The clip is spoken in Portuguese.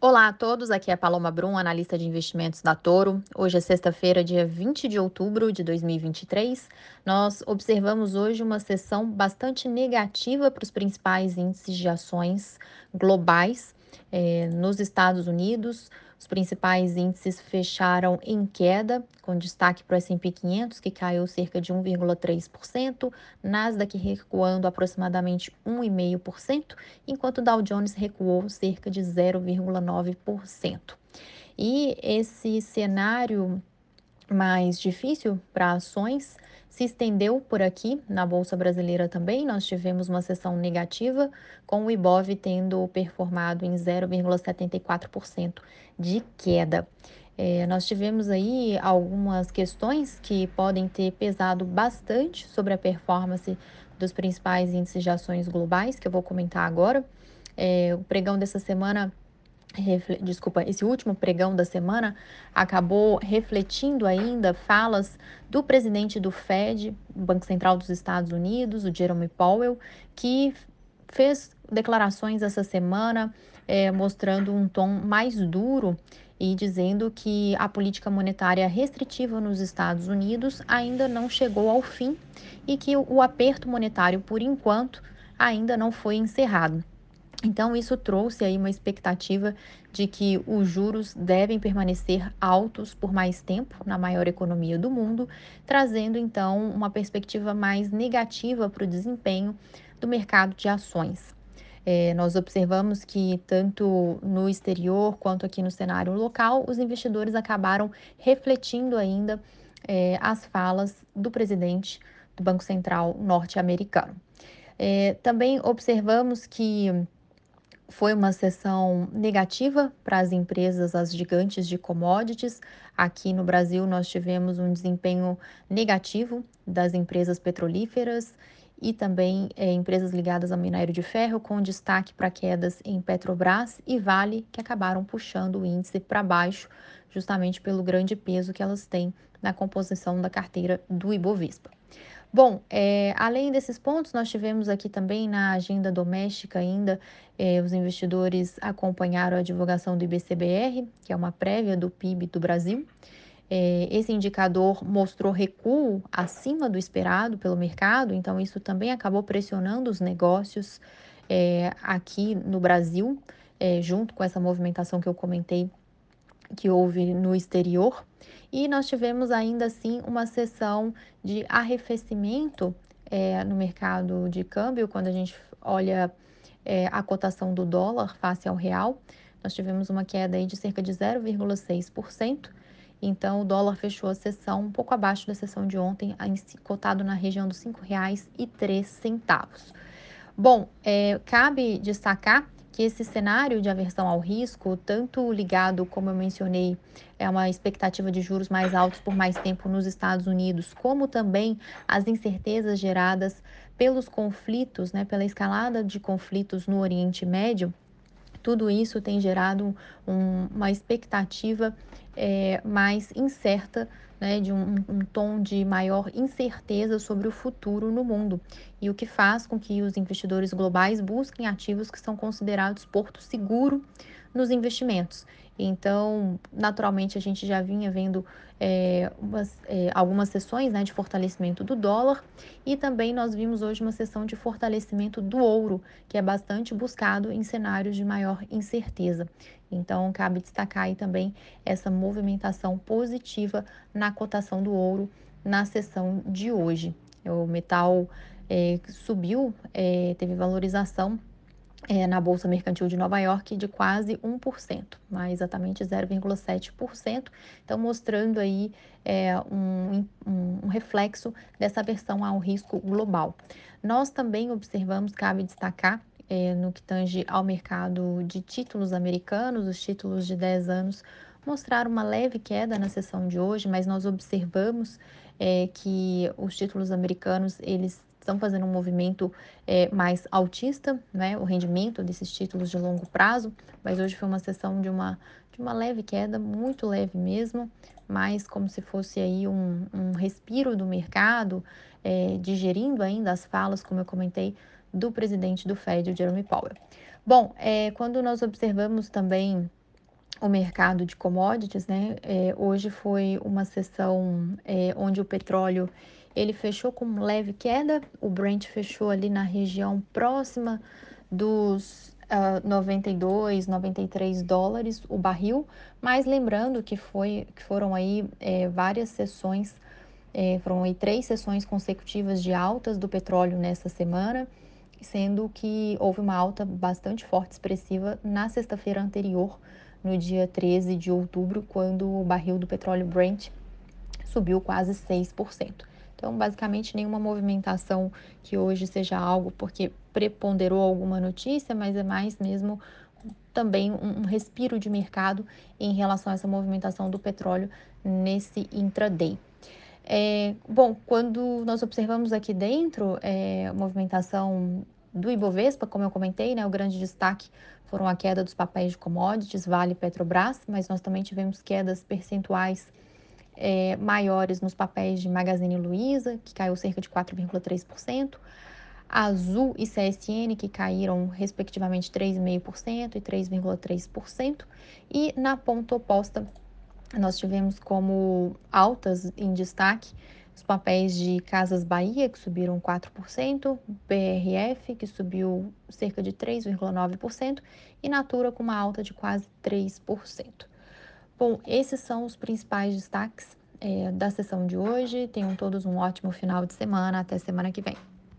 Olá a todos, aqui é a Paloma Brum, analista de investimentos da Toro. Hoje é sexta-feira, dia 20 de outubro de 2023. Nós observamos hoje uma sessão bastante negativa para os principais índices de ações globais eh, nos Estados Unidos. Os principais índices fecharam em queda, com destaque para o S&P 500, que caiu cerca de 1,3%, Nasdaq recuando aproximadamente 1,5%, enquanto o Dow Jones recuou cerca de 0,9%. E esse cenário mais difícil para ações se estendeu por aqui na Bolsa Brasileira também. Nós tivemos uma sessão negativa, com o Ibov tendo performado em 0,74% de queda. É, nós tivemos aí algumas questões que podem ter pesado bastante sobre a performance dos principais índices de ações globais, que eu vou comentar agora. É, o pregão dessa semana desculpa, esse último pregão da semana acabou refletindo ainda falas do presidente do Fed, Banco Central dos Estados Unidos, o Jerome Powell, que fez declarações essa semana é, mostrando um tom mais duro e dizendo que a política monetária restritiva nos Estados Unidos ainda não chegou ao fim e que o aperto monetário, por enquanto, ainda não foi encerrado. Então, isso trouxe aí uma expectativa de que os juros devem permanecer altos por mais tempo na maior economia do mundo, trazendo então uma perspectiva mais negativa para o desempenho do mercado de ações. É, nós observamos que tanto no exterior quanto aqui no cenário local, os investidores acabaram refletindo ainda é, as falas do presidente do Banco Central norte-americano. É, também observamos que foi uma sessão negativa para as empresas, as gigantes de commodities. Aqui no Brasil, nós tivemos um desempenho negativo das empresas petrolíferas e também é, empresas ligadas ao minério de ferro, com destaque para quedas em Petrobras e Vale, que acabaram puxando o índice para baixo, justamente pelo grande peso que elas têm na composição da carteira do Ibovespa. Bom, é, além desses pontos, nós tivemos aqui também na agenda doméstica ainda, é, os investidores acompanharam a divulgação do IBCBR, que é uma prévia do PIB do Brasil. É, esse indicador mostrou recuo acima do esperado pelo mercado, então isso também acabou pressionando os negócios é, aqui no Brasil, é, junto com essa movimentação que eu comentei que houve no exterior. E nós tivemos ainda assim uma sessão de arrefecimento é, no mercado de câmbio, quando a gente olha é, a cotação do dólar face ao real, nós tivemos uma queda aí de cerca de 0,6%. Então, o dólar fechou a sessão um pouco abaixo da sessão de ontem, cotado na região dos R$ 5,03. Bom, é, cabe destacar que esse cenário de aversão ao risco, tanto ligado, como eu mencionei, é uma expectativa de juros mais altos por mais tempo nos Estados Unidos, como também as incertezas geradas pelos conflitos, né, pela escalada de conflitos no Oriente Médio, tudo isso tem gerado um, uma expectativa é, mais incerta, né, de um, um, tom de maior incerteza sobre o futuro no mundo, e o que faz com que os investidores globais busquem ativos que são considerados porto seguro nos investimentos. Então, naturalmente, a gente já vinha vendo é, umas, é, algumas sessões né, de fortalecimento do dólar e também nós vimos hoje uma sessão de fortalecimento do ouro, que é bastante buscado em cenários de maior incerteza. Então, cabe destacar aí também essa movimentação positiva na cotação do ouro na sessão de hoje. O metal é, subiu, é, teve valorização é, na Bolsa Mercantil de Nova York de quase 1%, mais exatamente 0,7%. Então, mostrando aí é, um, um, reflexo dessa versão ao risco global. Nós também observamos, cabe destacar, é, no que tange ao mercado de títulos americanos, os títulos de 10 anos mostraram uma leve queda na sessão de hoje, mas nós observamos é, que os títulos americanos eles estão fazendo um movimento é, mais altista, né, o rendimento desses títulos de longo prazo, mas hoje foi uma sessão de uma, de uma leve queda, muito leve mesmo, mas como se fosse aí um, um respiro do mercado, é, digerindo ainda as falas, como eu comentei, do presidente do Fed, o Jeremy Powell. Bom, é, quando nós observamos também o mercado de commodities, né, eh, hoje foi uma sessão, eh, onde o petróleo ele fechou com leve queda, o Brent fechou ali na região próxima dos uh, 92, 93 dólares o barril, mas lembrando que, foi, que foram aí é, várias sessões, é, foram aí três sessões consecutivas de altas do petróleo nessa semana, sendo que houve uma alta bastante forte, expressiva, na sexta-feira anterior, no dia 13 de outubro, quando o barril do petróleo Brent subiu quase 6%. Então, basicamente, nenhuma movimentação que hoje seja algo porque preponderou alguma notícia, mas é mais mesmo também um, respiro de mercado em relação a essa movimentação do petróleo nesse intraday. É, bom, quando nós observamos aqui dentro é, a movimentação do Ibovespa, como eu comentei, né, o grande destaque foram a queda dos papéis de commodities, Vale e Petrobras, mas nós também tivemos quedas percentuais é, maiores nos papéis de Magazine Luiza, que caiu cerca de 4,3%, Azul e CSN, que caíram respectivamente 3,5% e 3,3%, e na ponta oposta, nós tivemos como altas em destaque os papéis de Casas Bahia, que subiram 4%, BRF, que subiu cerca de 3,9%, e Natura, com uma alta de quase 3%. Bom, esses são os principais destaques é, da sessão de hoje. Tenham todos um ótimo final de semana. Até semana que vem.